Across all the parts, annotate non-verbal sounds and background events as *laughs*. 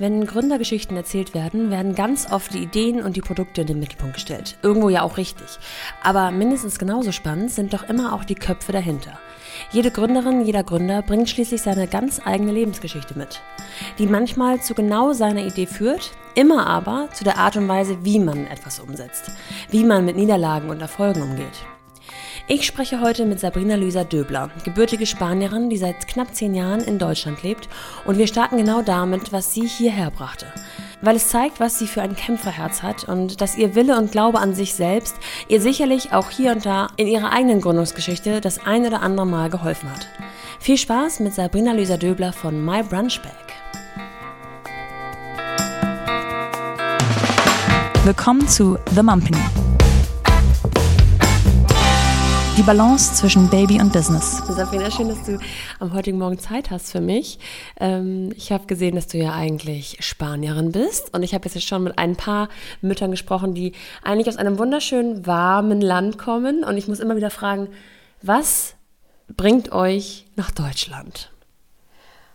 Wenn Gründergeschichten erzählt werden, werden ganz oft die Ideen und die Produkte in den Mittelpunkt gestellt. Irgendwo ja auch richtig. Aber mindestens genauso spannend sind doch immer auch die Köpfe dahinter. Jede Gründerin, jeder Gründer bringt schließlich seine ganz eigene Lebensgeschichte mit, die manchmal zu genau seiner Idee führt, immer aber zu der Art und Weise, wie man etwas umsetzt, wie man mit Niederlagen und Erfolgen umgeht. Ich spreche heute mit Sabrina Luisa Döbler, gebürtige Spanierin, die seit knapp zehn Jahren in Deutschland lebt. Und wir starten genau damit, was sie hierher brachte. Weil es zeigt, was sie für ein Kämpferherz hat und dass ihr Wille und Glaube an sich selbst ihr sicherlich auch hier und da in ihrer eigenen Gründungsgeschichte das ein oder andere Mal geholfen hat. Viel Spaß mit Sabrina Luisa Döbler von My Brunch Bag. Willkommen zu The Mumpany. Die Balance zwischen Baby und Business. Sabrina, schön, dass du am heutigen Morgen Zeit hast für mich. Ähm, ich habe gesehen, dass du ja eigentlich Spanierin bist und ich habe jetzt schon mit ein paar Müttern gesprochen, die eigentlich aus einem wunderschönen, warmen Land kommen und ich muss immer wieder fragen, was bringt euch nach Deutschland?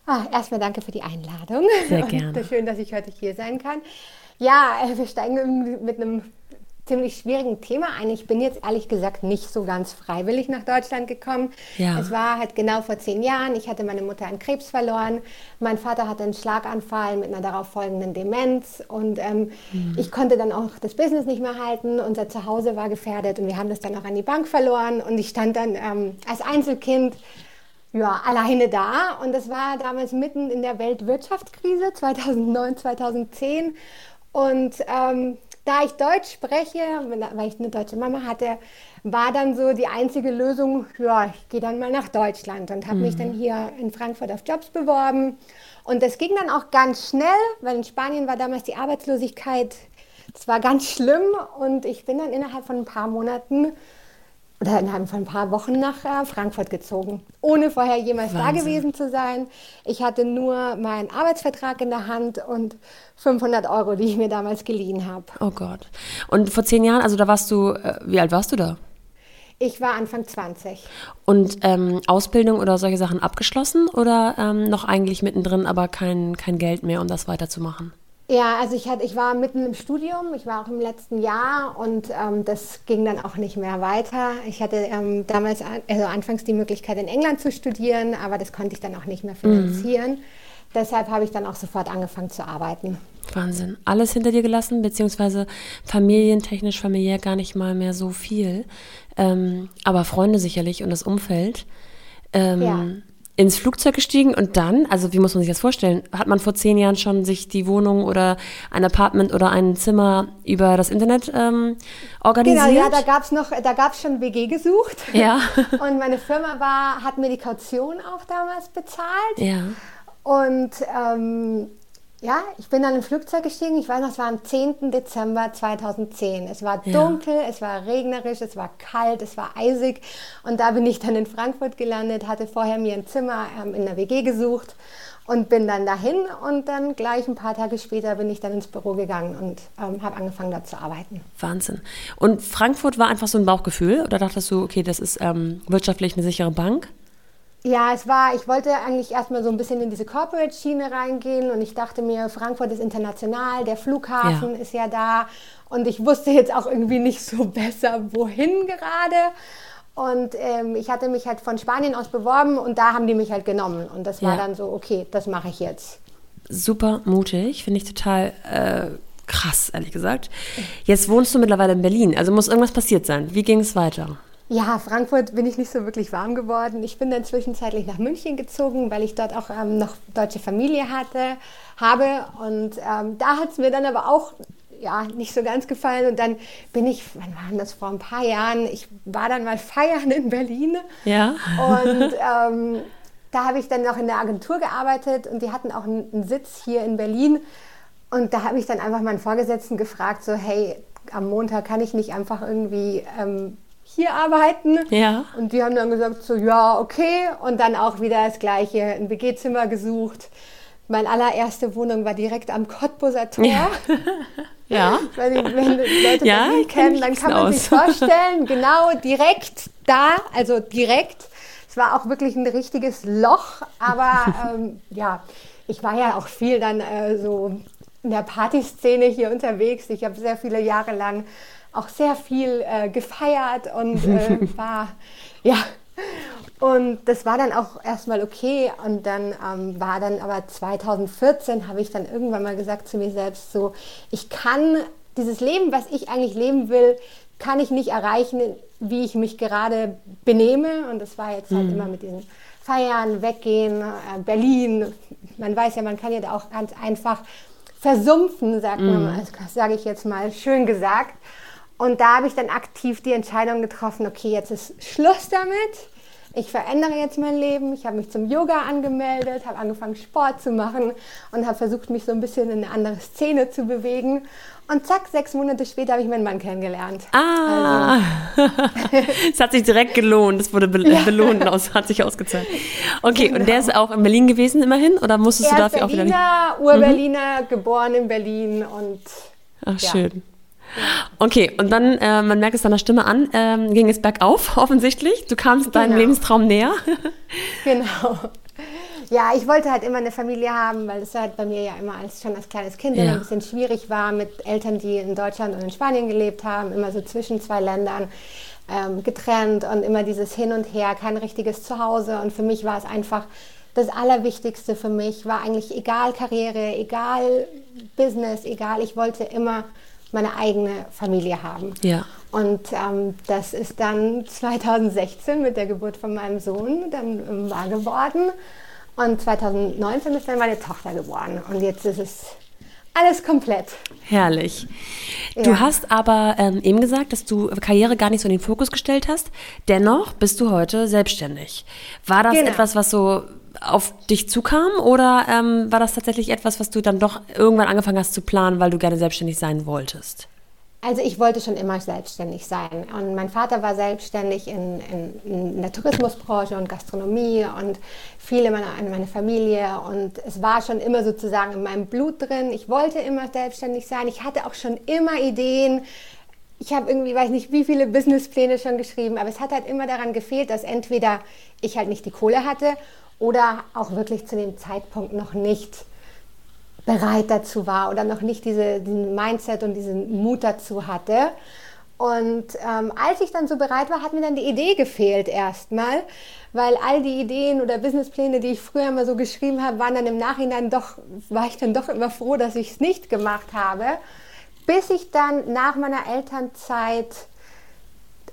Ah, erstmal danke für die Einladung. Sehr gerne. Und schön, dass ich heute hier sein kann. Ja, äh, wir steigen mit einem ziemlich schwierigen Thema ein. Ich bin jetzt ehrlich gesagt nicht so ganz freiwillig nach Deutschland gekommen. Ja. Es war halt genau vor zehn Jahren. Ich hatte meine Mutter an Krebs verloren. Mein Vater hatte einen Schlaganfall mit einer darauf folgenden Demenz. Und ähm, mhm. ich konnte dann auch das Business nicht mehr halten. Unser Zuhause war gefährdet und wir haben das dann auch an die Bank verloren. Und ich stand dann ähm, als Einzelkind ja, alleine da. Und das war damals mitten in der Weltwirtschaftskrise 2009, 2010. Und ähm, da ich Deutsch spreche, weil ich eine deutsche Mama hatte, war dann so die einzige Lösung, ja, ich gehe dann mal nach Deutschland und habe mhm. mich dann hier in Frankfurt auf Jobs beworben. Und das ging dann auch ganz schnell, weil in Spanien war damals die Arbeitslosigkeit zwar ganz schlimm und ich bin dann innerhalb von ein paar Monaten oder innerhalb von ein paar Wochen nach äh, Frankfurt gezogen, ohne vorher jemals Wahnsinn. da gewesen zu sein. Ich hatte nur meinen Arbeitsvertrag in der Hand und 500 Euro, die ich mir damals geliehen habe. Oh Gott. Und vor zehn Jahren, also da warst du, äh, wie alt warst du da? Ich war Anfang 20. Und ähm, Ausbildung oder solche Sachen abgeschlossen oder ähm, noch eigentlich mittendrin, aber kein, kein Geld mehr, um das weiterzumachen? Ja, also ich, hatte, ich war mitten im Studium, ich war auch im letzten Jahr und ähm, das ging dann auch nicht mehr weiter. Ich hatte ähm, damals, also anfangs die Möglichkeit in England zu studieren, aber das konnte ich dann auch nicht mehr finanzieren. Mhm. Deshalb habe ich dann auch sofort angefangen zu arbeiten. Wahnsinn. Alles hinter dir gelassen, beziehungsweise familientechnisch, familiär gar nicht mal mehr so viel. Ähm, aber Freunde sicherlich und das Umfeld. Ähm, ja ins Flugzeug gestiegen und dann, also wie muss man sich das vorstellen, hat man vor zehn Jahren schon sich die Wohnung oder ein Apartment oder ein Zimmer über das Internet ähm, organisiert? Genau, ja, da gab es noch, da gab es schon WG gesucht. Ja. *laughs* und meine Firma war, hat mir die Kaution auch damals bezahlt. Ja. Und ähm, ja, ich bin dann im Flugzeug gestiegen. Ich weiß noch, es war am 10. Dezember 2010. Es war dunkel, ja. es war regnerisch, es war kalt, es war eisig. Und da bin ich dann in Frankfurt gelandet, hatte vorher mir ein Zimmer ähm, in der WG gesucht und bin dann dahin. Und dann gleich ein paar Tage später bin ich dann ins Büro gegangen und ähm, habe angefangen, dort zu arbeiten. Wahnsinn. Und Frankfurt war einfach so ein Bauchgefühl? Oder dachtest du, okay, das ist ähm, wirtschaftlich eine sichere Bank? Ja, es war, ich wollte eigentlich erstmal so ein bisschen in diese Corporate-Schiene reingehen und ich dachte mir, Frankfurt ist international, der Flughafen ja. ist ja da und ich wusste jetzt auch irgendwie nicht so *laughs* besser, wohin gerade. Und ähm, ich hatte mich halt von Spanien aus beworben und da haben die mich halt genommen. Und das war ja. dann so, okay, das mache ich jetzt. Super mutig, finde ich total äh, krass, ehrlich gesagt. Jetzt wohnst du mittlerweile in Berlin, also muss irgendwas passiert sein. Wie ging es weiter? Ja, Frankfurt bin ich nicht so wirklich warm geworden. Ich bin dann zwischenzeitlich nach München gezogen, weil ich dort auch ähm, noch deutsche Familie hatte, habe. Und ähm, da hat es mir dann aber auch ja, nicht so ganz gefallen. Und dann bin ich, wann war das, vor ein paar Jahren, ich war dann mal feiern in Berlin. Ja. Und *laughs* ähm, da habe ich dann noch in der Agentur gearbeitet und die hatten auch einen, einen Sitz hier in Berlin. Und da habe ich dann einfach meinen Vorgesetzten gefragt, so, hey, am Montag kann ich nicht einfach irgendwie ähm, hier arbeiten. Ja. Und die haben dann gesagt, so, ja, okay. Und dann auch wieder das Gleiche, ein WG-Zimmer gesucht. Meine allererste Wohnung war direkt am Cottbuser Tor. Ja. *laughs* ja. Die, wenn Leute ja, Berlin kennen, dann kann man aus. sich vorstellen, *laughs* genau direkt da, also direkt. es war auch wirklich ein richtiges Loch, aber *laughs* ähm, ja, ich war ja auch viel dann äh, so in der Partyszene hier unterwegs. Ich habe sehr viele Jahre lang auch sehr viel äh, gefeiert und äh, *laughs* war, ja, und das war dann auch erstmal okay. Und dann ähm, war dann aber 2014, habe ich dann irgendwann mal gesagt zu mir selbst, so, ich kann dieses Leben, was ich eigentlich leben will, kann ich nicht erreichen, wie ich mich gerade benehme. Und das war jetzt halt mhm. immer mit diesen Feiern, Weggehen, äh, Berlin. Man weiß ja, man kann ja da auch ganz einfach versumpfen, sagt mhm. man, sage ich jetzt mal, schön gesagt. Und da habe ich dann aktiv die Entscheidung getroffen, okay, jetzt ist Schluss damit. Ich verändere jetzt mein Leben. Ich habe mich zum Yoga angemeldet, habe angefangen Sport zu machen und habe versucht, mich so ein bisschen in eine andere Szene zu bewegen. Und zack, sechs Monate später habe ich meinen Mann kennengelernt. Ah, also. *laughs* es hat sich direkt gelohnt. Es wurde be ja. belohnt aus, hat sich ausgezahlt. Okay, genau. und der ist auch in Berlin gewesen immerhin? Oder musstest er du dafür Berliner, auch wieder... Ur-Berliner, mhm. geboren in Berlin und... Ach, ja. schön. Okay, und dann, äh, man merkt es deiner Stimme an, ähm, ging es bergauf, *laughs* offensichtlich. Du kamst genau. deinem Lebenstraum näher. *laughs* genau. Ja, ich wollte halt immer eine Familie haben, weil es halt bei mir ja immer als, schon als kleines Kind ja. ein bisschen schwierig war mit Eltern, die in Deutschland und in Spanien gelebt haben, immer so zwischen zwei Ländern ähm, getrennt und immer dieses Hin und Her, kein richtiges Zuhause. Und für mich war es einfach das Allerwichtigste für mich, war eigentlich egal Karriere, egal Business, egal, ich wollte immer meine eigene Familie haben. Ja. Und ähm, das ist dann 2016 mit der Geburt von meinem Sohn dann wahr geworden. Und 2019 ist dann meine Tochter geboren. Und jetzt ist es alles komplett. Herrlich. Ja. Du hast aber ähm, eben gesagt, dass du Karriere gar nicht so in den Fokus gestellt hast. Dennoch bist du heute selbstständig. War das genau. etwas, was so auf dich zukam oder ähm, war das tatsächlich etwas, was du dann doch irgendwann angefangen hast zu planen, weil du gerne selbstständig sein wolltest? Also ich wollte schon immer selbstständig sein. Und mein Vater war selbstständig in, in, in der Tourismusbranche und Gastronomie und viele meiner meine Familie. Und es war schon immer sozusagen in meinem Blut drin. Ich wollte immer selbstständig sein. Ich hatte auch schon immer Ideen. Ich habe irgendwie, weiß nicht, wie viele Businesspläne schon geschrieben, aber es hat halt immer daran gefehlt, dass entweder ich halt nicht die Kohle hatte oder auch wirklich zu dem Zeitpunkt noch nicht bereit dazu war oder noch nicht diese, diesen Mindset und diesen Mut dazu hatte. Und ähm, als ich dann so bereit war, hat mir dann die Idee gefehlt erstmal, weil all die Ideen oder Businesspläne, die ich früher immer so geschrieben habe, waren dann im Nachhinein doch, war ich dann doch immer froh, dass ich es nicht gemacht habe, bis ich dann nach meiner Elternzeit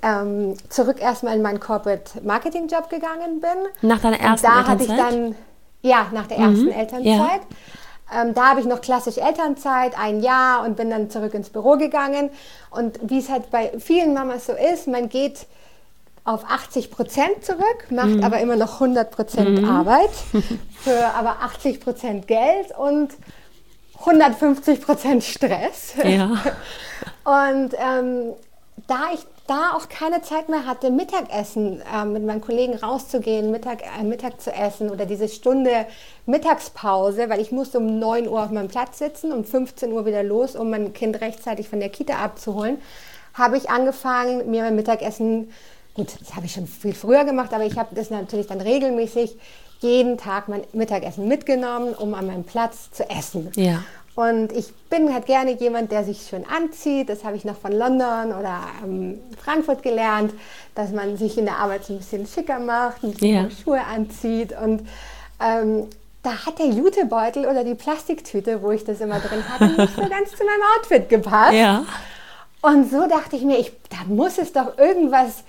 ähm, zurück erstmal in meinen Corporate Marketing Job gegangen bin. Nach deiner ersten und da Elternzeit? hatte ich dann, ja, nach der ersten mhm. Elternzeit. Ja. Ähm, da habe ich noch klassisch Elternzeit, ein Jahr und bin dann zurück ins Büro gegangen. Und wie es halt bei vielen Mamas so ist, man geht auf 80 Prozent zurück, macht mhm. aber immer noch 100 Prozent mhm. Arbeit *laughs* für aber 80 Prozent Geld und 150 Prozent Stress. Ja. *laughs* Und ähm, da ich da auch keine Zeit mehr hatte, Mittagessen äh, mit meinen Kollegen rauszugehen, Mittag, äh, Mittag zu essen oder diese Stunde Mittagspause, weil ich musste um 9 Uhr auf meinem Platz sitzen, um 15 Uhr wieder los, um mein Kind rechtzeitig von der Kita abzuholen, habe ich angefangen, mir mein Mittagessen, gut, das habe ich schon viel früher gemacht, aber ich habe das natürlich dann regelmäßig jeden Tag mein Mittagessen mitgenommen, um an meinem Platz zu essen. Ja. Und ich bin halt gerne jemand, der sich schön anzieht. Das habe ich noch von London oder ähm, Frankfurt gelernt, dass man sich in der Arbeit so ein bisschen schicker macht, ein bisschen ja. Schuhe anzieht. Und ähm, da hat der Jutebeutel oder die Plastiktüte, wo ich das immer drin hatte, *laughs* nicht so ganz zu meinem Outfit gepasst. Ja. Und so dachte ich mir, ich, da muss es doch irgendwas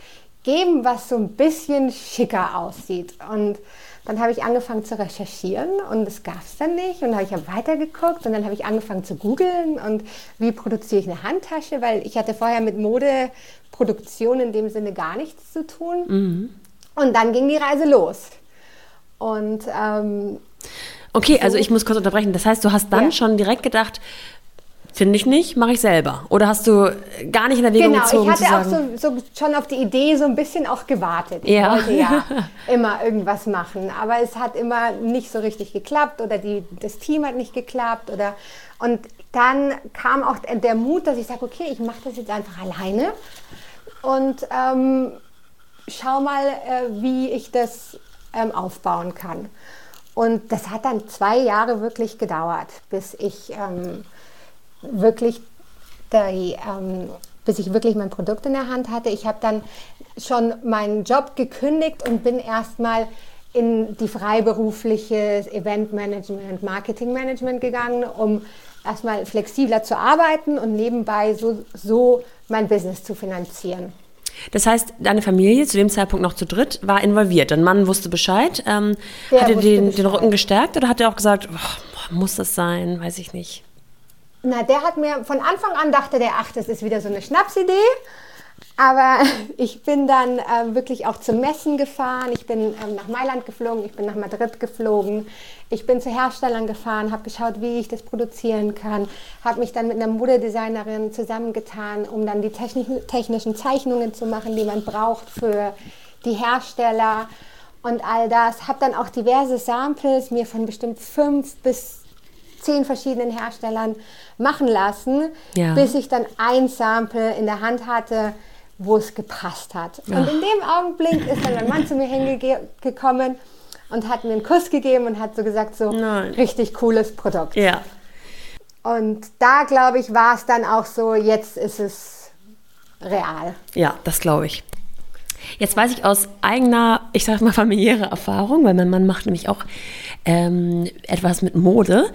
geben, was so ein bisschen schicker aussieht. Und dann habe ich angefangen zu recherchieren und das gab es dann nicht. Und dann habe ich weitergeguckt und dann habe ich angefangen zu googeln und wie produziere ich eine Handtasche, weil ich hatte vorher mit Modeproduktion in dem Sinne gar nichts zu tun. Mhm. Und dann ging die Reise los. Und ähm, Okay, also ich muss kurz unterbrechen. Das heißt, du hast dann ja. schon direkt gedacht, Finde ich nicht, mache ich selber. Oder hast du gar nicht in Erwägung genau, gezogen? Genau, ich hatte auch so, so, schon auf die Idee so ein bisschen auch gewartet. Ich ja. wollte ja *laughs* immer irgendwas machen, aber es hat immer nicht so richtig geklappt oder die, das Team hat nicht geklappt. Oder, und dann kam auch der Mut, dass ich sage, okay, ich mache das jetzt einfach alleine. Und ähm, schau mal, äh, wie ich das ähm, aufbauen kann. Und das hat dann zwei Jahre wirklich gedauert, bis ich ähm, wirklich die, ähm, bis ich wirklich mein Produkt in der Hand hatte. Ich habe dann schon meinen Job gekündigt und bin erstmal in die freiberufliche Eventmanagement, Marketingmanagement gegangen, um erstmal flexibler zu arbeiten und nebenbei so, so mein Business zu finanzieren. Das heißt, deine Familie, zu dem Zeitpunkt noch zu dritt, war involviert. Dein Mann wusste Bescheid. Ähm, hat er den, den, Rücken gestärkt oder hat er auch gesagt, oh, muss das sein, weiß ich nicht? Na, der hat mir von Anfang an dachte der, ach, das ist wieder so eine Schnapsidee. Aber *laughs* ich bin dann äh, wirklich auch zum Messen gefahren. Ich bin ähm, nach Mailand geflogen, ich bin nach Madrid geflogen. Ich bin zu Herstellern gefahren, habe geschaut, wie ich das produzieren kann. Habe mich dann mit einer Modedesignerin zusammengetan, um dann die technischen Zeichnungen zu machen, die man braucht für die Hersteller und all das. Habe dann auch diverse Samples mir von bestimmt fünf bis zehn verschiedenen Herstellern machen lassen, ja. bis ich dann ein Sample in der Hand hatte, wo es gepasst hat. Und in dem Augenblick ist dann mein Mann zu mir hingekommen und hat mir einen Kuss gegeben und hat so gesagt, so Nein. richtig cooles Produkt. Ja. Und da, glaube ich, war es dann auch so, jetzt ist es real. Ja, das glaube ich. Jetzt weiß ich aus eigener, ich sage mal familiärer Erfahrung, weil mein Mann macht nämlich auch ähm, etwas mit Mode,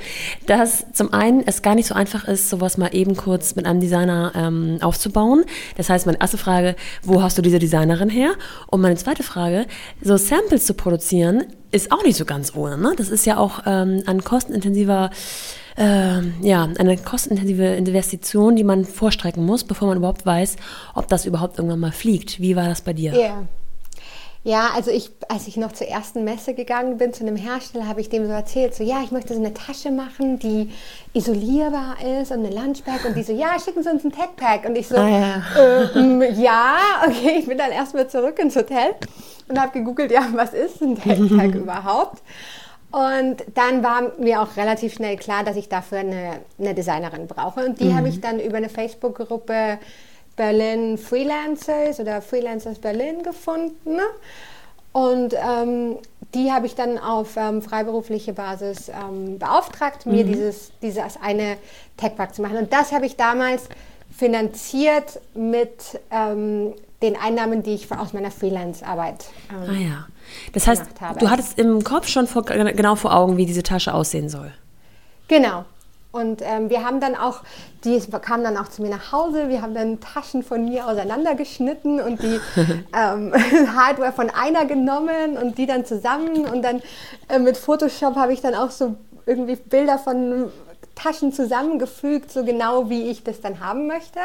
dass zum einen es gar nicht so einfach ist, sowas mal eben kurz mit einem Designer ähm, aufzubauen. Das heißt, meine erste Frage, wo hast du diese Designerin her? Und meine zweite Frage, so Samples zu produzieren, ist auch nicht so ganz ohne. Ne? Das ist ja auch ähm, ein kostenintensiver äh, ja, eine kostenintensive Investition, die man vorstrecken muss, bevor man überhaupt weiß, ob das überhaupt irgendwann mal fliegt. Wie war das bei dir? Ja. Ja, also ich, als ich noch zur ersten Messe gegangen bin, zu einem Hersteller, habe ich dem so erzählt, so ja, ich möchte so eine Tasche machen, die isolierbar ist und eine Lunchbag und die so, ja, schicken Sie uns ein Tagpack. Und ich so, ah, ja. Ähm, ja, okay, ich bin dann erstmal zurück ins Hotel und habe gegoogelt, ja, was ist ein Tagpack *laughs* überhaupt? Und dann war mir auch relativ schnell klar, dass ich dafür eine, eine Designerin brauche. Und die mhm. habe ich dann über eine Facebook-Gruppe Berlin Freelancers oder Freelancers Berlin gefunden. Und ähm, die habe ich dann auf ähm, freiberufliche Basis ähm, beauftragt, mir mhm. dieses, dieses eine Tech-Pack zu machen. Und das habe ich damals finanziert mit ähm, den Einnahmen, die ich aus meiner Freelance-Arbeit ähm, ah, ja. Das heißt, du hattest im Kopf schon vor, genau vor Augen, wie diese Tasche aussehen soll. Genau. Und ähm, wir haben dann auch, die kamen dann auch zu mir nach Hause, wir haben dann Taschen von mir auseinandergeschnitten und die *laughs* ähm, *laughs* Hardware von einer genommen und die dann zusammen und dann äh, mit Photoshop habe ich dann auch so irgendwie Bilder von Taschen zusammengefügt, so genau wie ich das dann haben möchte.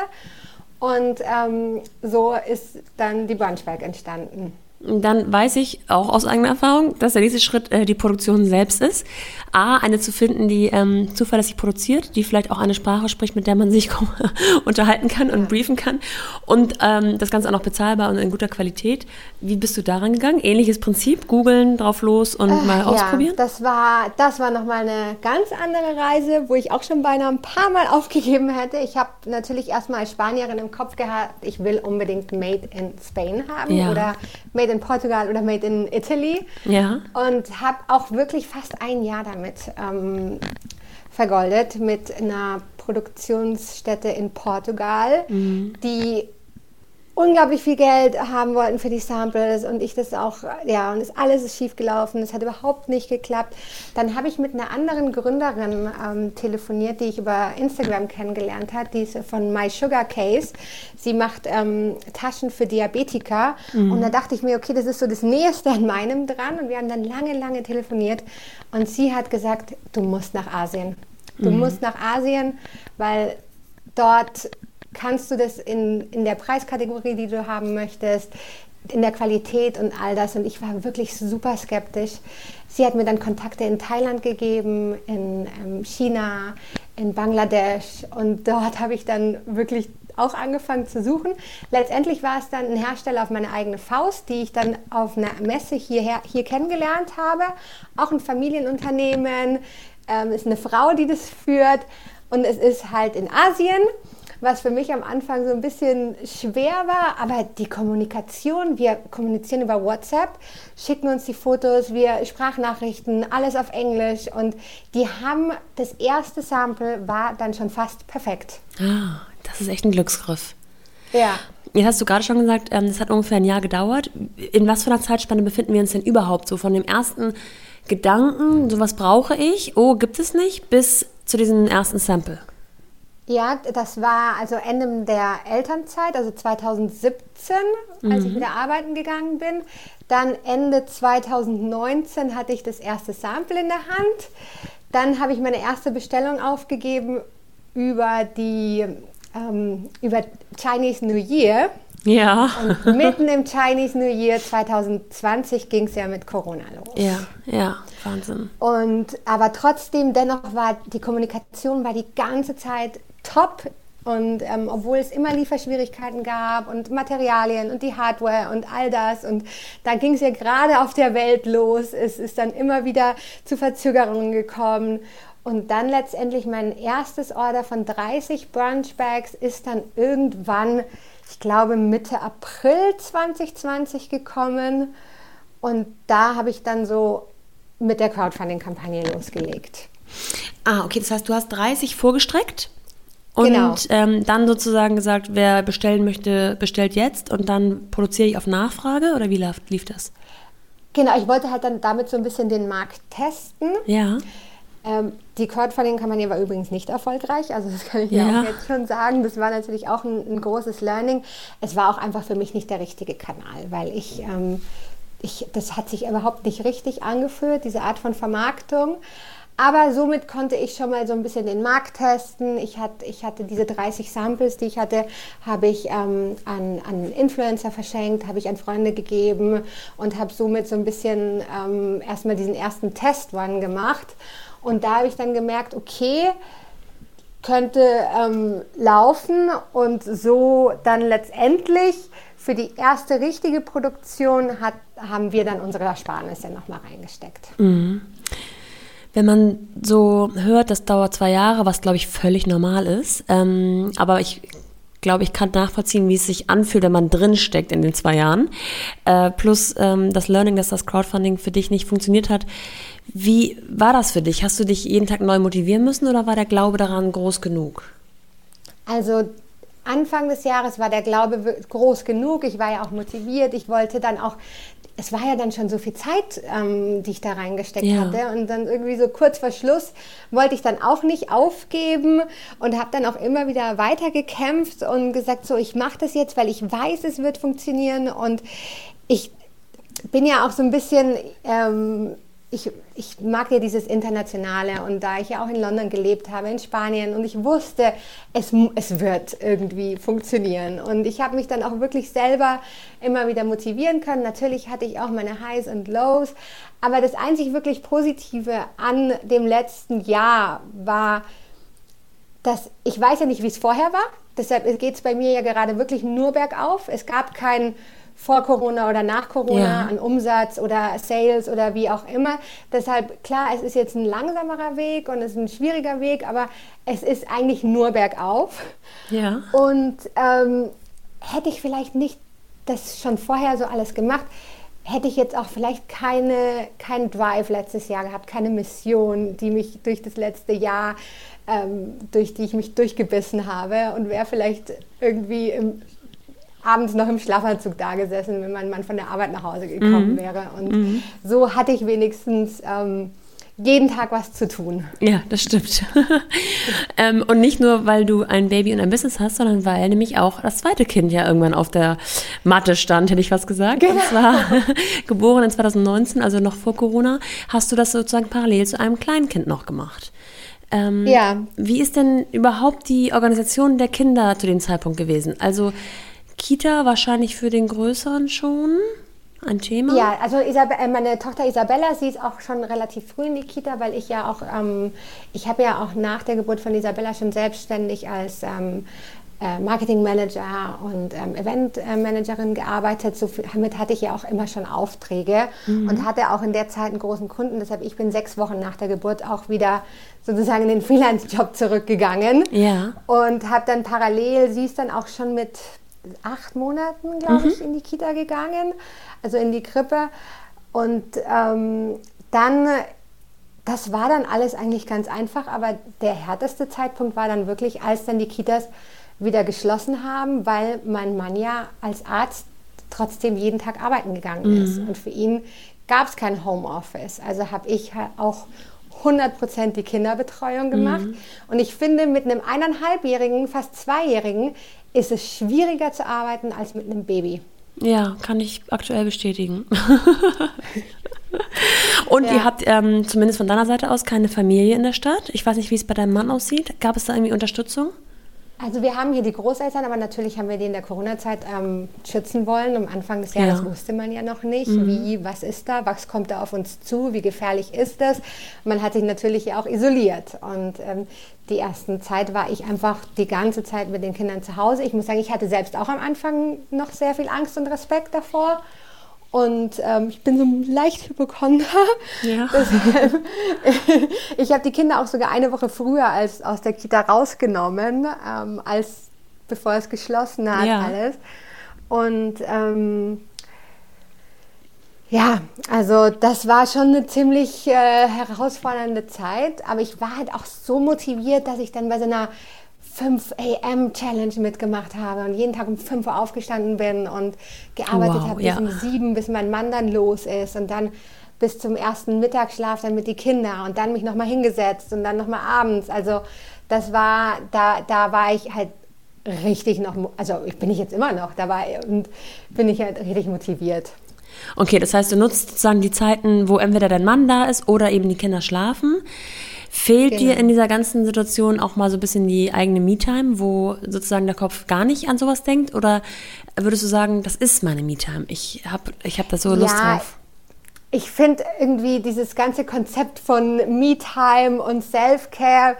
Und ähm, so ist dann die Brunchbag entstanden dann weiß ich auch aus eigener Erfahrung, dass der nächste Schritt äh, die Produktion selbst ist. A, eine zu finden, die ähm, zuverlässig produziert, die vielleicht auch eine Sprache spricht, mit der man sich *laughs* unterhalten kann und briefen kann. Und ähm, das Ganze auch noch bezahlbar und in guter Qualität. Wie bist du daran gegangen? Ähnliches Prinzip, googeln, drauf los und äh, mal ausprobieren? Ja, das war, das war nochmal eine ganz andere Reise, wo ich auch schon beinahe ein paar Mal *laughs* aufgegeben hätte. Ich habe natürlich erstmal als Spanierin im Kopf gehabt, ich will unbedingt Made in Spain haben ja. oder Made in Portugal oder Made in Italy. Ja. Und habe auch wirklich fast ein Jahr damit ähm, vergoldet mit einer Produktionsstätte in Portugal, mhm. die unglaublich viel Geld haben wollten für die Samples und ich das auch, ja, und das alles ist schief gelaufen, es hat überhaupt nicht geklappt. Dann habe ich mit einer anderen Gründerin ähm, telefoniert, die ich über Instagram kennengelernt habe, die ist von My Sugar Case. Sie macht ähm, Taschen für Diabetiker mhm. und da dachte ich mir, okay, das ist so das Nächste an meinem dran und wir haben dann lange, lange telefoniert und sie hat gesagt, du musst nach Asien. Du mhm. musst nach Asien, weil dort kannst du das in, in der Preiskategorie, die du haben möchtest, in der Qualität und all das. Und ich war wirklich super skeptisch. Sie hat mir dann Kontakte in Thailand gegeben, in ähm, China, in Bangladesch. Und dort habe ich dann wirklich auch angefangen zu suchen. Letztendlich war es dann ein Hersteller auf meine eigene Faust, die ich dann auf einer Messe hierher, hier kennengelernt habe. Auch ein Familienunternehmen. Ähm, ist eine Frau, die das führt. Und es ist halt in Asien was für mich am Anfang so ein bisschen schwer war, aber die Kommunikation, wir kommunizieren über WhatsApp, schicken uns die Fotos, wir Sprachnachrichten, alles auf Englisch und die haben, das erste Sample war dann schon fast perfekt. Ah, das ist echt ein Glücksgriff. Ja. Jetzt hast du gerade schon gesagt, ähm, das hat ungefähr ein Jahr gedauert. In was für einer Zeitspanne befinden wir uns denn überhaupt so von dem ersten Gedanken, sowas brauche ich, oh, gibt es nicht, bis zu diesem ersten Sample? Ja, das war also Ende der Elternzeit, also 2017, als mhm. ich wieder arbeiten gegangen bin. Dann Ende 2019 hatte ich das erste Sample in der Hand. Dann habe ich meine erste Bestellung aufgegeben über die ähm, über Chinese New Year. Ja. Und mitten im Chinese New Year 2020 ging es ja mit Corona los. Ja, ja, Wahnsinn. Und aber trotzdem, dennoch war die Kommunikation war die ganze Zeit top. Und ähm, obwohl es immer Lieferschwierigkeiten gab und Materialien und die Hardware und all das und da ging es ja gerade auf der Welt los, es ist dann immer wieder zu Verzögerungen gekommen und dann letztendlich mein erstes Order von 30 Brunch Bags ist dann irgendwann, ich glaube Mitte April 2020 gekommen. Und da habe ich dann so mit der Crowdfunding-Kampagne losgelegt. Ah, okay, das heißt, du hast 30 vorgestreckt und genau. ähm, dann sozusagen gesagt, wer bestellen möchte, bestellt jetzt und dann produziere ich auf Nachfrage oder wie lief, lief das? Genau, ich wollte halt dann damit so ein bisschen den Markt testen. Ja. Ähm, die Crowdfunding-Kampagne war übrigens nicht erfolgreich, also das kann ich ja auch jetzt schon sagen. Das war natürlich auch ein, ein, großes Learning. Es war auch einfach für mich nicht der richtige Kanal, weil ich, ähm, ich, das hat sich überhaupt nicht richtig angeführt, diese Art von Vermarktung. Aber somit konnte ich schon mal so ein bisschen den Markt testen. Ich, hatte, ich hatte diese 30 Samples, die ich hatte, habe ich ähm, an, an Influencer verschenkt, habe ich an Freunde gegeben und habe somit so ein bisschen ähm, erstmal diesen ersten Test-One gemacht und da habe ich dann gemerkt, okay, könnte ähm, laufen und so dann letztendlich für die erste richtige Produktion hat, haben wir dann unsere Ersparnisse nochmal reingesteckt. Mhm. Wenn man so hört, das dauert zwei Jahre, was glaube ich völlig normal ist, ähm, aber ich glaube, ich kann nachvollziehen, wie es sich anfühlt, wenn man drinsteckt in den zwei Jahren. Äh, plus ähm, das Learning, dass das Crowdfunding für dich nicht funktioniert hat. Wie war das für dich? Hast du dich jeden Tag neu motivieren müssen oder war der Glaube daran groß genug? Also Anfang des Jahres war der Glaube groß genug. Ich war ja auch motiviert. Ich wollte dann auch, es war ja dann schon so viel Zeit, ähm, die ich da reingesteckt ja. hatte. Und dann irgendwie so kurz vor Schluss wollte ich dann auch nicht aufgeben und habe dann auch immer wieder weitergekämpft und gesagt, so, ich mache das jetzt, weil ich weiß, es wird funktionieren. Und ich bin ja auch so ein bisschen... Ähm, ich, ich mag ja dieses Internationale und da ich ja auch in London gelebt habe, in Spanien und ich wusste, es, es wird irgendwie funktionieren. Und ich habe mich dann auch wirklich selber immer wieder motivieren können. Natürlich hatte ich auch meine Highs und Lows, aber das einzig wirklich Positive an dem letzten Jahr war, dass ich weiß ja nicht, wie es vorher war. Deshalb geht es bei mir ja gerade wirklich nur bergauf. Es gab keinen vor Corona oder nach Corona ja. an Umsatz oder Sales oder wie auch immer. Deshalb, klar, es ist jetzt ein langsamerer Weg und es ist ein schwieriger Weg, aber es ist eigentlich nur bergauf. Ja. Und ähm, hätte ich vielleicht nicht das schon vorher so alles gemacht, hätte ich jetzt auch vielleicht keine, keinen Drive letztes Jahr gehabt, keine Mission, die mich durch das letzte Jahr, ähm, durch die ich mich durchgebissen habe und wäre vielleicht irgendwie im abends noch im Schlafanzug da gesessen, wenn mein Mann von der Arbeit nach Hause gekommen mhm. wäre. Und mhm. so hatte ich wenigstens ähm, jeden Tag was zu tun. Ja, das stimmt. *laughs* ähm, und nicht nur, weil du ein Baby und ein Business hast, sondern weil nämlich auch das zweite Kind ja irgendwann auf der Matte stand, hätte ich was gesagt. Genau. Und zwar *laughs* geboren in 2019, also noch vor Corona, hast du das sozusagen parallel zu einem Kleinkind noch gemacht. Ähm, ja. Wie ist denn überhaupt die Organisation der Kinder zu dem Zeitpunkt gewesen? Also Kita wahrscheinlich für den Größeren schon ein Thema? Ja, also Isab äh, meine Tochter Isabella, sie ist auch schon relativ früh in die Kita, weil ich ja auch, ähm, ich habe ja auch nach der Geburt von Isabella schon selbstständig als ähm, äh, Marketingmanager und ähm, Eventmanagerin gearbeitet. So damit hatte ich ja auch immer schon Aufträge mhm. und hatte auch in der Zeit einen großen Kunden. Deshalb ich bin sechs Wochen nach der Geburt auch wieder sozusagen in den Freelance-Job zurückgegangen. Ja. Und habe dann parallel, sie ist dann auch schon mit acht Monaten, glaube mhm. ich, in die Kita gegangen, also in die Krippe. Und ähm, dann, das war dann alles eigentlich ganz einfach, aber der härteste Zeitpunkt war dann wirklich, als dann die Kitas wieder geschlossen haben, weil mein Mann ja als Arzt trotzdem jeden Tag arbeiten gegangen mhm. ist. Und für ihn gab es kein Homeoffice. Also habe ich halt auch 100% die Kinderbetreuung gemacht. Mhm. Und ich finde, mit einem eineinhalbjährigen, fast zweijährigen ist es schwieriger zu arbeiten als mit einem Baby. Ja, kann ich aktuell bestätigen. *laughs* Und ja. ihr habt ähm, zumindest von deiner Seite aus keine Familie in der Stadt. Ich weiß nicht, wie es bei deinem Mann aussieht. Gab es da irgendwie Unterstützung? Also wir haben hier die Großeltern, aber natürlich haben wir die in der Corona-Zeit ähm, schützen wollen. Am Anfang des Jahres ja. wusste man ja noch nicht, mhm. wie, was ist da, was kommt da auf uns zu, wie gefährlich ist das. Man hat sich natürlich ja auch isoliert. Und ähm, die ersten Zeit war ich einfach die ganze Zeit mit den Kindern zu Hause. Ich muss sagen, ich hatte selbst auch am Anfang noch sehr viel Angst und Respekt davor. Und ähm, ich bin so leicht Hypochonder. Ja. *laughs* Deshalb, *laughs* ich habe die Kinder auch sogar eine Woche früher als aus der Kita rausgenommen, ähm, als bevor es geschlossen hat ja. alles. Und ähm, ja, also das war schon eine ziemlich äh, herausfordernde Zeit, aber ich war halt auch so motiviert, dass ich dann bei so einer 5 AM Challenge mitgemacht habe und jeden Tag um 5 Uhr aufgestanden bin und gearbeitet wow, habe bis ja. um 7, bis mein Mann dann los ist und dann bis zum ersten Mittagsschlaf dann mit den Kindern und dann mich nochmal hingesetzt und dann nochmal abends. Also das war, da, da war ich halt richtig noch, also ich bin ich jetzt immer noch dabei und bin ich halt richtig motiviert. Okay, das heißt, du nutzt sozusagen die Zeiten, wo entweder dein Mann da ist oder eben die Kinder schlafen. Fehlt genau. dir in dieser ganzen Situation auch mal so ein bisschen die eigene Me-Time, wo sozusagen der Kopf gar nicht an sowas denkt? Oder würdest du sagen, das ist meine Me-Time? Ich habe ich hab da so Lust ja, drauf. Ich finde irgendwie dieses ganze Konzept von Me-Time und Self-Care,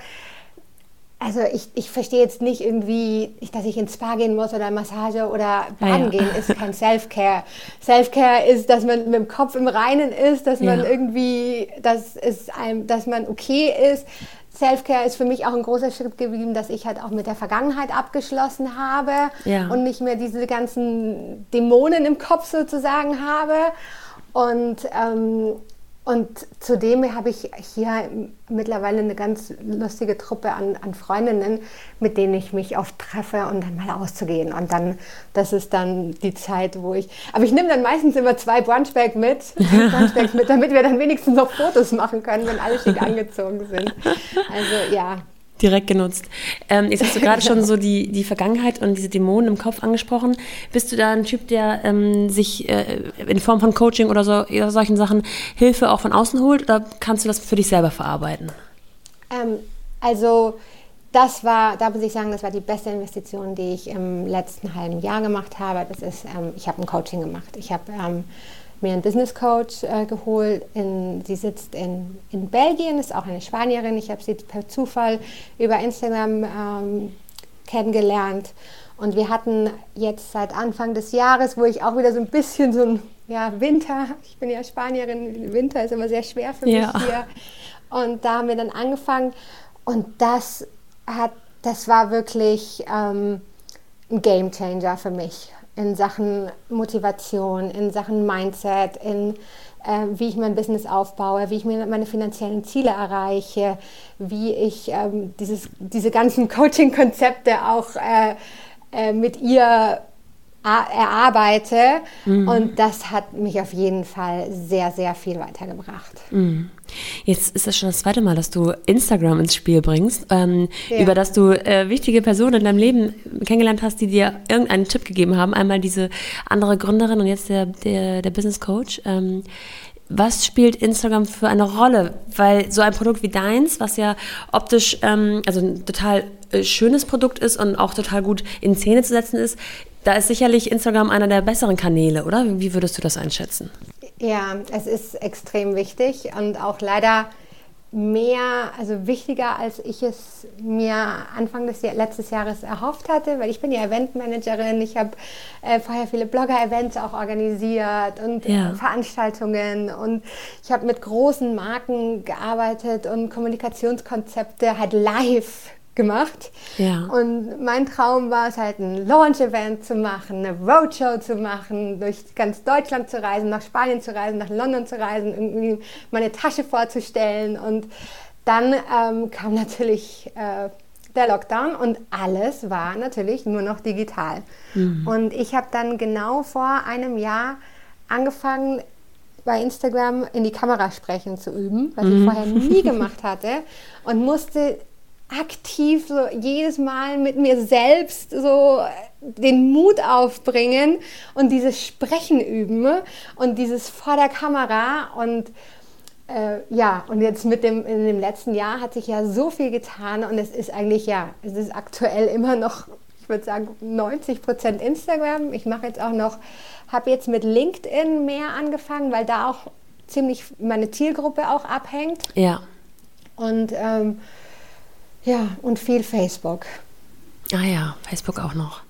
also ich, ich verstehe jetzt nicht irgendwie, dass ich ins Spa gehen muss oder Massage oder Baden ja. gehen, ist kein Self-Care. Self-Care ist, dass man mit dem Kopf im Reinen ist, dass man ja. irgendwie, dass, es einem, dass man okay ist. Self-Care ist für mich auch ein großer Schritt gewesen, dass ich halt auch mit der Vergangenheit abgeschlossen habe ja. und nicht mehr diese ganzen Dämonen im Kopf sozusagen habe. Und ähm, und zudem habe ich hier mittlerweile eine ganz lustige Truppe an, an, Freundinnen, mit denen ich mich oft treffe und dann mal auszugehen. Und dann, das ist dann die Zeit, wo ich. Aber ich nehme dann meistens immer zwei Brunchbags mit, *laughs* Brunchbags mit, damit wir dann wenigstens noch Fotos machen können, wenn alle schick angezogen sind. Also ja, direkt genutzt. Ähm, jetzt hast du gerade schon *laughs* so die, die Vergangenheit und diese Dämonen im Kopf angesprochen. Bist du da ein Typ, der ähm, sich äh, in Form von Coaching oder so, solchen Sachen Hilfe auch von außen holt oder kannst du das für dich selber verarbeiten? Ähm, also das war, da muss ich sagen, das war die beste Investition, die ich im letzten halben Jahr gemacht habe. Das ist, ähm, ich habe ein Coaching gemacht. Ich habe ähm, mir einen Business Coach äh, geholt. In, sie sitzt in, in Belgien, ist auch eine Spanierin. Ich habe sie per Zufall über Instagram ähm, kennengelernt. Und wir hatten jetzt seit Anfang des Jahres, wo ich auch wieder so ein bisschen so ein ja, Winter, ich bin ja Spanierin, Winter ist immer sehr schwer für mich ja. hier. Und da haben wir dann angefangen. Und das hat, das war wirklich ähm, ein Game Changer für mich in Sachen Motivation, in Sachen Mindset, in äh, wie ich mein Business aufbaue, wie ich mir meine finanziellen Ziele erreiche, wie ich ähm, dieses, diese ganzen *laughs* Coaching-Konzepte auch äh, äh, mit ihr erarbeite. Mhm. Und das hat mich auf jeden Fall sehr, sehr viel weitergebracht. Mhm. Jetzt ist das schon das zweite Mal, dass du Instagram ins Spiel bringst, ähm, ja. über das du äh, wichtige Personen in deinem Leben kennengelernt hast, die dir irgendeinen Tipp gegeben haben. Einmal diese andere Gründerin und jetzt der, der, der Business Coach. Ähm, was spielt Instagram für eine Rolle? Weil so ein Produkt wie deins, was ja optisch, ähm, also ein total äh, schönes Produkt ist und auch total gut in Szene zu setzen ist, da ist sicherlich Instagram einer der besseren Kanäle, oder? Wie würdest du das einschätzen? Ja, es ist extrem wichtig und auch leider mehr, also wichtiger, als ich es mir Anfang des letzten Jahres erhofft hatte, weil ich bin ja Eventmanagerin, ich habe äh, vorher viele Blogger-Events auch organisiert und ja. Veranstaltungen und ich habe mit großen Marken gearbeitet und Kommunikationskonzepte halt live gemacht. Ja. Und mein Traum war es halt, ein Launch-Event zu machen, eine Roadshow zu machen, durch ganz Deutschland zu reisen, nach Spanien zu reisen, nach London zu reisen, irgendwie meine Tasche vorzustellen. Und dann ähm, kam natürlich äh, der Lockdown und alles war natürlich nur noch digital. Mhm. Und ich habe dann genau vor einem Jahr angefangen, bei Instagram in die Kamera sprechen zu üben, was mhm. ich vorher nie gemacht hatte und musste aktiv so jedes Mal mit mir selbst so den Mut aufbringen und dieses Sprechen üben und dieses vor der Kamera und äh, ja, und jetzt mit dem, in dem letzten Jahr hat sich ja so viel getan und es ist eigentlich, ja, es ist aktuell immer noch, ich würde sagen, 90 Prozent Instagram. Ich mache jetzt auch noch, habe jetzt mit LinkedIn mehr angefangen, weil da auch ziemlich meine Zielgruppe auch abhängt. Ja. Und ähm, ja, und viel Facebook. Ah ja, Facebook auch noch.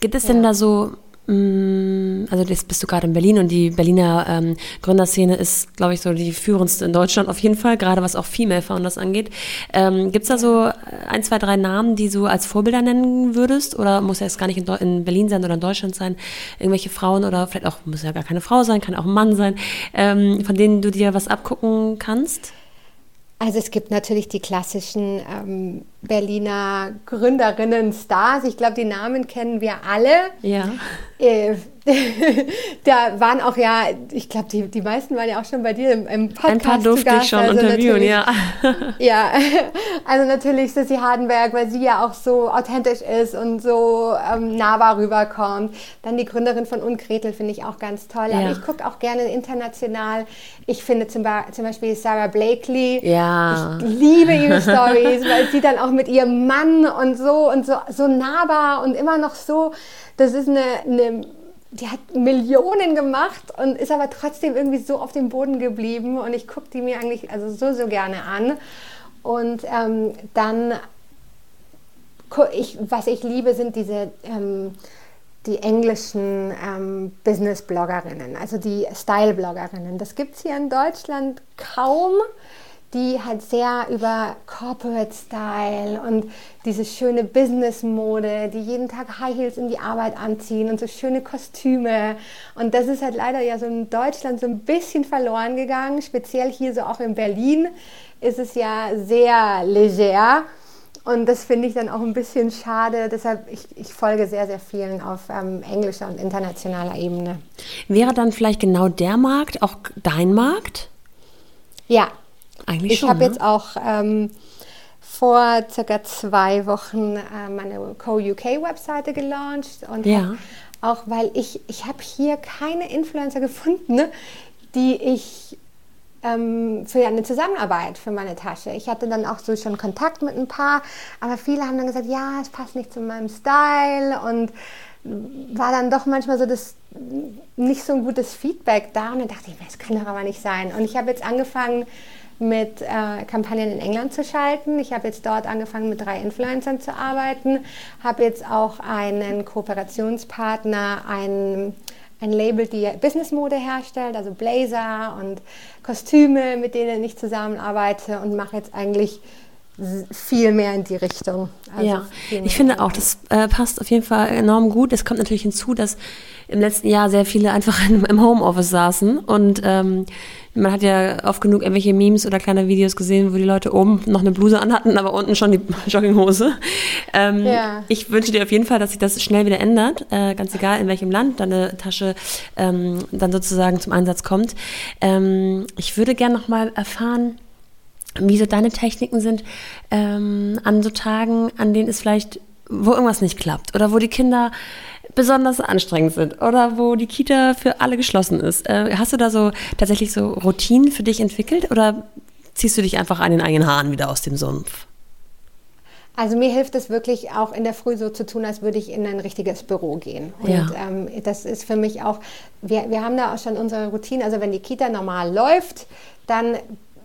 Gibt es ja. denn da so, mm, also jetzt bist du gerade in Berlin und die Berliner ähm, Gründerszene ist, glaube ich, so die führendste in Deutschland auf jeden Fall, gerade was auch Female Founders angeht. Ähm, Gibt es da so ein, zwei, drei Namen, die du als Vorbilder nennen würdest? Oder muss ja jetzt gar nicht in, in, Berlin sein oder in Deutschland sein? Irgendwelche Frauen oder vielleicht auch, muss ja gar keine Frau sein, kann auch ein Mann sein, ähm, von denen du dir was abgucken kannst? Also es gibt natürlich die klassischen ähm, Berliner Gründerinnen-Stars. Ich glaube, die Namen kennen wir alle. Ja. Äh, *laughs* da waren auch ja, ich glaube, die, die meisten waren ja auch schon bei dir im, im Podcast. Ein paar durfte ich schon also interviewen, ja. *laughs* *laughs* ja, also natürlich Sissy Hardenberg, weil sie ja auch so authentisch ist und so ähm, nahbar rüberkommt. Dann die Gründerin von Unkretel finde ich auch ganz toll. Ja. Aber ich gucke auch gerne international. Ich finde zum, zum Beispiel Sarah Blakely. Ja. Ich liebe ihre Stories, weil sie dann auch mit ihrem Mann und so und so, so nahbar und immer noch so, das ist eine, eine die hat Millionen gemacht und ist aber trotzdem irgendwie so auf dem Boden geblieben und ich gucke die mir eigentlich also so, so gerne an. Und ähm, dann, ich, was ich liebe, sind diese ähm, die englischen ähm, Business-Bloggerinnen, also die Style-Bloggerinnen. Das gibt es hier in Deutschland kaum die halt sehr über Corporate Style und diese schöne Business-Mode, die jeden Tag High Heels in die Arbeit anziehen und so schöne Kostüme. Und das ist halt leider ja so in Deutschland so ein bisschen verloren gegangen. Speziell hier so auch in Berlin ist es ja sehr leger. Und das finde ich dann auch ein bisschen schade. Deshalb, ich, ich folge sehr, sehr vielen auf ähm, englischer und internationaler Ebene. Wäre dann vielleicht genau der Markt auch dein Markt? Ja, eigentlich ich habe ne? jetzt auch ähm, vor circa zwei Wochen äh, meine Co-UK-Webseite gelauncht und ja. auch weil ich, ich habe hier keine Influencer gefunden, ne, die ich ähm, für eine Zusammenarbeit für meine Tasche. Ich hatte dann auch so schon Kontakt mit ein paar, aber viele haben dann gesagt, ja, es passt nicht zu meinem Style und war dann doch manchmal so das nicht so ein gutes Feedback da und dann dachte ich, das kann doch aber nicht sein. Und ich habe jetzt angefangen, mit äh, Kampagnen in England zu schalten. Ich habe jetzt dort angefangen, mit drei Influencern zu arbeiten, habe jetzt auch einen Kooperationspartner, ein, ein Label, die Businessmode herstellt, also Blazer und Kostüme, mit denen ich zusammenarbeite und mache jetzt eigentlich viel mehr in die Richtung. Also ja, ich finde auch, das äh, passt auf jeden Fall enorm gut. Es kommt natürlich hinzu, dass im letzten Jahr sehr viele einfach im Homeoffice saßen und ähm, man hat ja oft genug irgendwelche Memes oder kleine Videos gesehen, wo die Leute oben noch eine Bluse anhatten, aber unten schon die *laughs* Jogginghose. Ähm, ja. Ich wünsche dir auf jeden Fall, dass sich das schnell wieder ändert, äh, ganz egal in welchem Land deine Tasche ähm, dann sozusagen zum Einsatz kommt. Ähm, ich würde gerne noch mal erfahren, wie so deine Techniken sind ähm, an so Tagen, an denen es vielleicht, wo irgendwas nicht klappt oder wo die Kinder besonders anstrengend sind oder wo die Kita für alle geschlossen ist. Äh, hast du da so tatsächlich so Routinen für dich entwickelt oder ziehst du dich einfach an den eigenen Haaren wieder aus dem Sumpf? Also mir hilft es wirklich auch in der Früh so zu tun, als würde ich in ein richtiges Büro gehen. Und ja. ähm, das ist für mich auch, wir, wir haben da auch schon unsere Routine, also wenn die Kita normal läuft, dann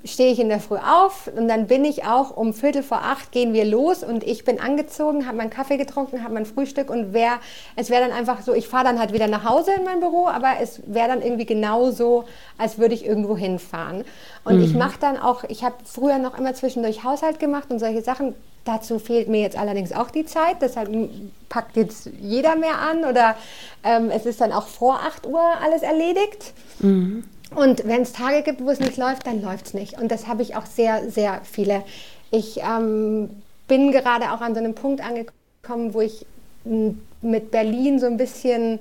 stehe ich in der Früh auf und dann bin ich auch um Viertel vor acht gehen wir los und ich bin angezogen, habe meinen Kaffee getrunken, habe mein Frühstück und wär, es wäre dann einfach so, ich fahre dann halt wieder nach Hause in mein Büro, aber es wäre dann irgendwie genauso, als würde ich irgendwo hinfahren. Und mhm. ich mache dann auch, ich habe früher noch immer zwischendurch Haushalt gemacht und solche Sachen. Dazu fehlt mir jetzt allerdings auch die Zeit, deshalb packt jetzt jeder mehr an oder ähm, es ist dann auch vor 8 Uhr alles erledigt. Mhm. Und wenn es Tage gibt, wo es nicht läuft, dann läuft es nicht. Und das habe ich auch sehr, sehr viele. Ich ähm, bin gerade auch an so einem Punkt angekommen, wo ich mit Berlin so ein bisschen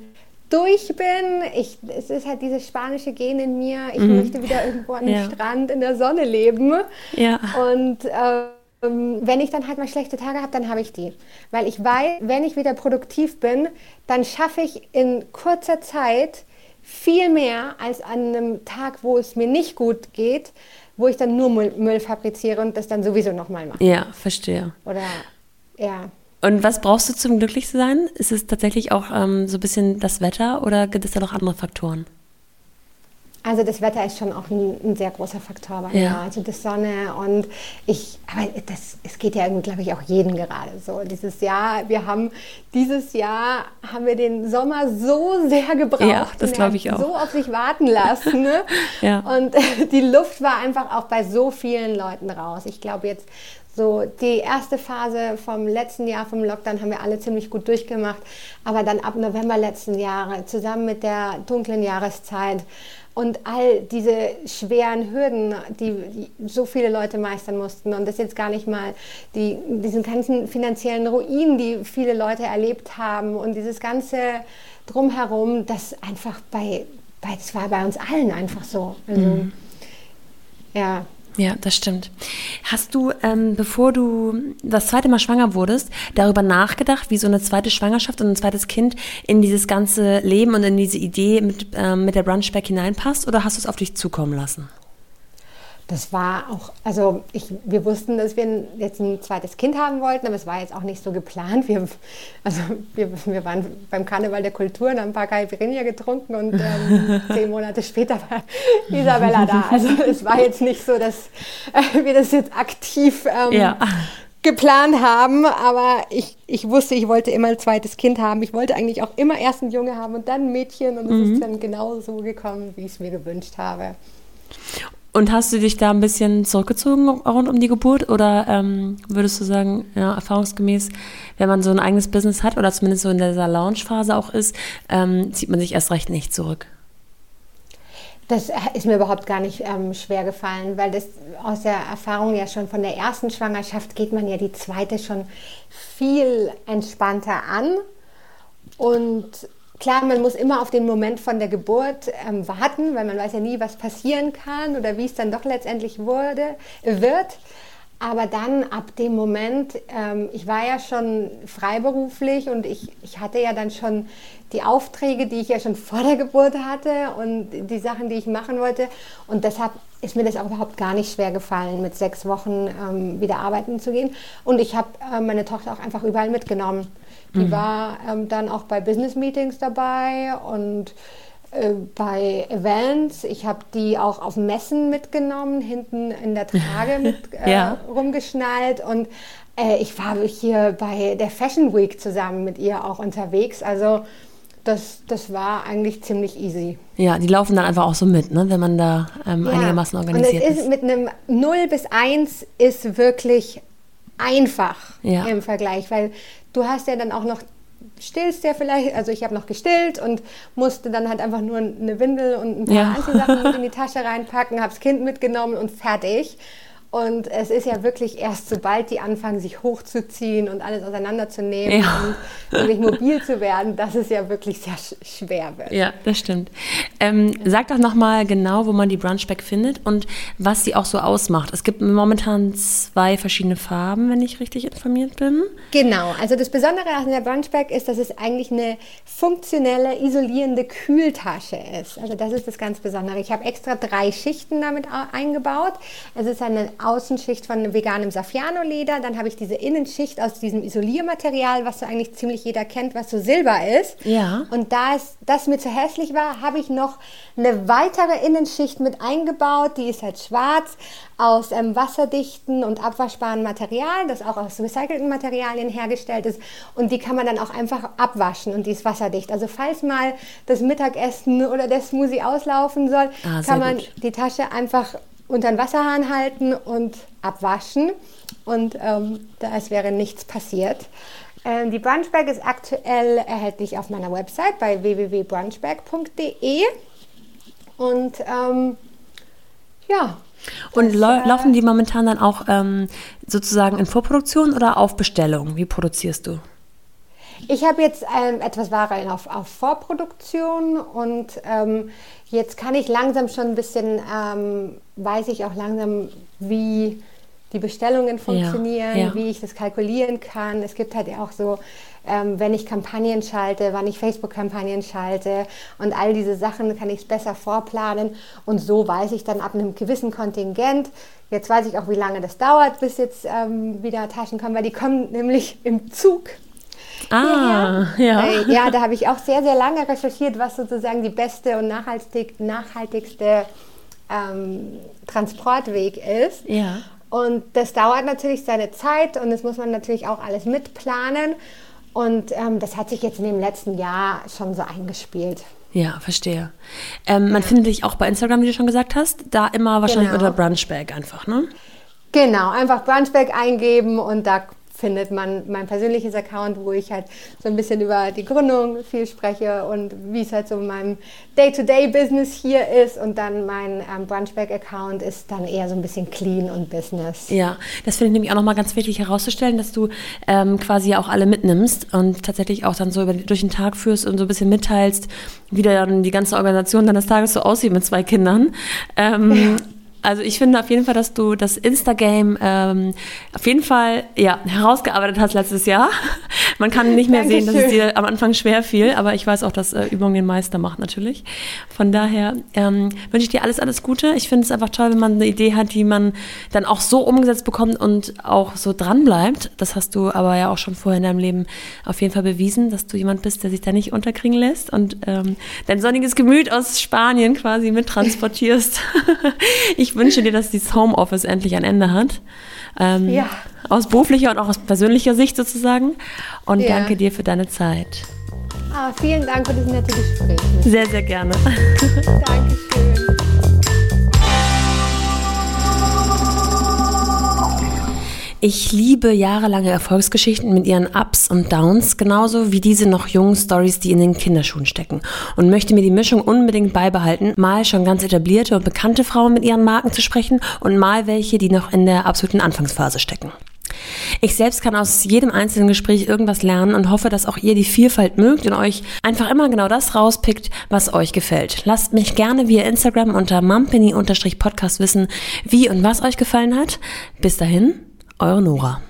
durch bin. Ich, es ist halt dieses spanische Gen in mir. Ich mhm. möchte wieder irgendwo an dem *laughs* ja. Strand in der Sonne leben. Ja. Und ähm, wenn ich dann halt mal schlechte Tage habe, dann habe ich die. Weil ich weiß, wenn ich wieder produktiv bin, dann schaffe ich in kurzer Zeit viel mehr als an einem Tag, wo es mir nicht gut geht, wo ich dann nur Müll, Müll fabriziere und das dann sowieso nochmal mache. Ja, verstehe. Oder ja. Und was brauchst du zum Glücklichsein? Ist es tatsächlich auch ähm, so ein bisschen das Wetter oder gibt es da noch andere Faktoren? Also das Wetter ist schon auch ein, ein sehr großer Faktor bei mir. Ja. Also die Sonne und ich, aber das, es geht ja glaube ich, auch jeden gerade so. Dieses Jahr, wir haben dieses Jahr haben wir den Sommer so sehr gebraucht. Ja, das glaube ich auch. So auf sich warten lassen. Ne? *laughs* ja. Und *laughs* die Luft war einfach auch bei so vielen Leuten raus. Ich glaube jetzt so, die erste Phase vom letzten Jahr, vom Lockdown, haben wir alle ziemlich gut durchgemacht. Aber dann ab November letzten Jahres, zusammen mit der dunklen Jahreszeit, und all diese schweren Hürden, die, so viele Leute meistern mussten und das jetzt gar nicht mal die, diesen ganzen finanziellen Ruin, die viele Leute erlebt haben und dieses ganze drumherum, das einfach bei, bei das war bei uns allen einfach so. Also, mhm. Ja. Ja, das stimmt. Hast du, ähm, bevor du das zweite Mal schwanger wurdest, darüber nachgedacht, wie so eine zweite Schwangerschaft und ein zweites Kind in dieses ganze Leben und in diese Idee mit, ähm, mit der Brunchback hineinpasst oder hast du es auf dich zukommen lassen? Das war auch, also ich, wir wussten, dass wir jetzt ein zweites Kind haben wollten, aber es war jetzt auch nicht so geplant. Wir, also wir, wir waren beim Karneval der Kultur und haben ein paar Caipirinha getrunken und ähm, *laughs* zehn Monate später war Isabella da. Also es war jetzt nicht so, dass äh, wir das jetzt aktiv ähm, ja. geplant haben, aber ich, ich wusste, ich wollte immer ein zweites Kind haben. Ich wollte eigentlich auch immer erst ein Junge haben und dann ein Mädchen und es mhm. ist dann genau so gekommen, wie ich es mir gewünscht habe. Und hast du dich da ein bisschen zurückgezogen rund um die Geburt oder ähm, würdest du sagen, ja, erfahrungsgemäß, wenn man so ein eigenes Business hat oder zumindest so in dieser Launch-Phase auch ist, ähm, zieht man sich erst recht nicht zurück? Das ist mir überhaupt gar nicht ähm, schwer gefallen, weil das aus der Erfahrung ja schon von der ersten Schwangerschaft geht man ja die zweite schon viel entspannter an. Und Klar, man muss immer auf den Moment von der Geburt ähm, warten, weil man weiß ja nie, was passieren kann oder wie es dann doch letztendlich wurde, wird. Aber dann ab dem Moment, ähm, ich war ja schon freiberuflich und ich, ich hatte ja dann schon die Aufträge, die ich ja schon *laughs* vor der Geburt hatte und die Sachen, die ich machen wollte. Und deshalb ist mir das auch überhaupt gar nicht schwer gefallen, mit sechs Wochen ähm, wieder arbeiten zu gehen. Und ich habe äh, meine Tochter auch einfach überall mitgenommen. Die mhm. war ähm, dann auch bei Business Meetings dabei und bei Events. Ich habe die auch auf Messen mitgenommen, hinten in der *laughs* Trage mit äh, ja. rumgeschnallt und äh, ich war hier bei der Fashion Week zusammen mit ihr auch unterwegs. Also das, das war eigentlich ziemlich easy. Ja, die laufen dann einfach auch so mit, ne, wenn man da ähm, ja. einigermaßen organisiert und es ist. ist. Mit einem 0 bis 1 ist wirklich einfach ja. im Vergleich, weil du hast ja dann auch noch stillst ja vielleicht, also ich habe noch gestillt und musste dann halt einfach nur eine Windel und ein paar ja. Anziehsachen in die *laughs* Tasche reinpacken, habe das Kind mitgenommen und fertig. Und es ist ja wirklich erst, sobald die anfangen, sich hochzuziehen und alles auseinanderzunehmen ja. und wirklich mobil zu werden, dass es ja wirklich sehr schwer wird. Ja, das stimmt. Ähm, sag doch nochmal genau, wo man die Brunchback findet und was sie auch so ausmacht. Es gibt momentan zwei verschiedene Farben, wenn ich richtig informiert bin. Genau, also das Besondere an der Brunchback ist, dass es eigentlich eine funktionelle, isolierende Kühltasche ist. Also das ist das ganz Besondere. Ich habe extra drei Schichten damit eingebaut. Es ist eine Außenschicht von veganem Saffiano-Leder. Dann habe ich diese Innenschicht aus diesem Isoliermaterial, was so eigentlich ziemlich jeder kennt, was so Silber ist. Ja. Und da es, das mir zu hässlich war, habe ich noch eine weitere Innenschicht mit eingebaut. Die ist halt schwarz aus ähm, wasserdichten und abwaschbaren Material, das auch aus recycelten Materialien hergestellt ist. Und die kann man dann auch einfach abwaschen und die ist wasserdicht. Also falls mal das Mittagessen oder der Smoothie auslaufen soll, ah, kann man gut. die Tasche einfach unter den Wasserhahn halten und abwaschen. Und ähm, da es wäre nichts passiert. Ähm, die Brunchbag ist aktuell erhältlich auf meiner Website bei www.brunchbag.de. Und ähm, ja, und das, äh, laufen die momentan dann auch ähm, sozusagen in Vorproduktion oder auf Bestellung? Wie produzierst du? Ich habe jetzt ähm, etwas Ware auf, auf Vorproduktion und ähm, jetzt kann ich langsam schon ein bisschen, ähm, weiß ich auch langsam, wie die Bestellungen funktionieren, ja, ja. wie ich das kalkulieren kann. Es gibt halt auch so ähm, wenn ich Kampagnen schalte, wann ich Facebook-Kampagnen schalte und all diese Sachen kann ich es besser vorplanen und so weiß ich dann ab einem gewissen Kontingent, jetzt weiß ich auch, wie lange das dauert, bis jetzt ähm, wieder Taschen kommen, weil die kommen nämlich im Zug. Ah, ja. Äh, ja, da habe ich auch sehr, sehr lange recherchiert, was sozusagen die beste und nachhaltig, nachhaltigste ähm, Transportweg ist. Ja. Und das dauert natürlich seine Zeit und das muss man natürlich auch alles mitplanen. Und ähm, das hat sich jetzt in dem letzten Jahr schon so eingespielt. Ja, verstehe. Ähm, man ja. findet dich auch bei Instagram, wie du schon gesagt hast, da immer wahrscheinlich genau. unter Brunchbag einfach, ne? Genau, einfach Brunchbag eingeben und da findet man mein persönliches Account, wo ich halt so ein bisschen über die Gründung viel spreche und wie es halt so in meinem Day-to-Day-Business hier ist. Und dann mein ähm, Brunchback-Account ist dann eher so ein bisschen clean und Business. Ja, das finde ich nämlich auch nochmal ganz wichtig herauszustellen, dass du ähm, quasi auch alle mitnimmst und tatsächlich auch dann so über, durch den Tag führst und so ein bisschen mitteilst, wie dann die ganze Organisation deines Tages so aussieht mit zwei Kindern. Ähm, ja. Also ich finde auf jeden Fall, dass du das Instagame ähm, auf jeden Fall ja, herausgearbeitet hast letztes Jahr. *laughs* Man kann nicht mehr Dankeschön. sehen, dass es dir am Anfang schwer fiel, aber ich weiß auch, dass äh, Übung den Meister macht natürlich. Von daher ähm, wünsche ich dir alles, alles Gute. Ich finde es einfach toll, wenn man eine Idee hat, die man dann auch so umgesetzt bekommt und auch so dran bleibt. Das hast du aber ja auch schon vorher in deinem Leben auf jeden Fall bewiesen, dass du jemand bist, der sich da nicht unterkriegen lässt und ähm, dein sonniges Gemüt aus Spanien quasi mittransportierst. *laughs* ich ich wünsche dir, dass dieses Homeoffice endlich ein Ende hat. Ähm, ja. Aus beruflicher und auch aus persönlicher Sicht sozusagen. Und ja. danke dir für deine Zeit. Ah, vielen Dank für das nette Gespräch. Sehr, sehr gerne. Dankeschön. Ich liebe jahrelange Erfolgsgeschichten mit ihren Ups und Downs, genauso wie diese noch jungen Stories, die in den Kinderschuhen stecken. Und möchte mir die Mischung unbedingt beibehalten, mal schon ganz etablierte und bekannte Frauen mit ihren Marken zu sprechen und mal welche, die noch in der absoluten Anfangsphase stecken. Ich selbst kann aus jedem einzelnen Gespräch irgendwas lernen und hoffe, dass auch ihr die Vielfalt mögt und euch einfach immer genau das rauspickt, was euch gefällt. Lasst mich gerne via Instagram unter mumpany-podcast wissen, wie und was euch gefallen hat. Bis dahin, Euer Nora.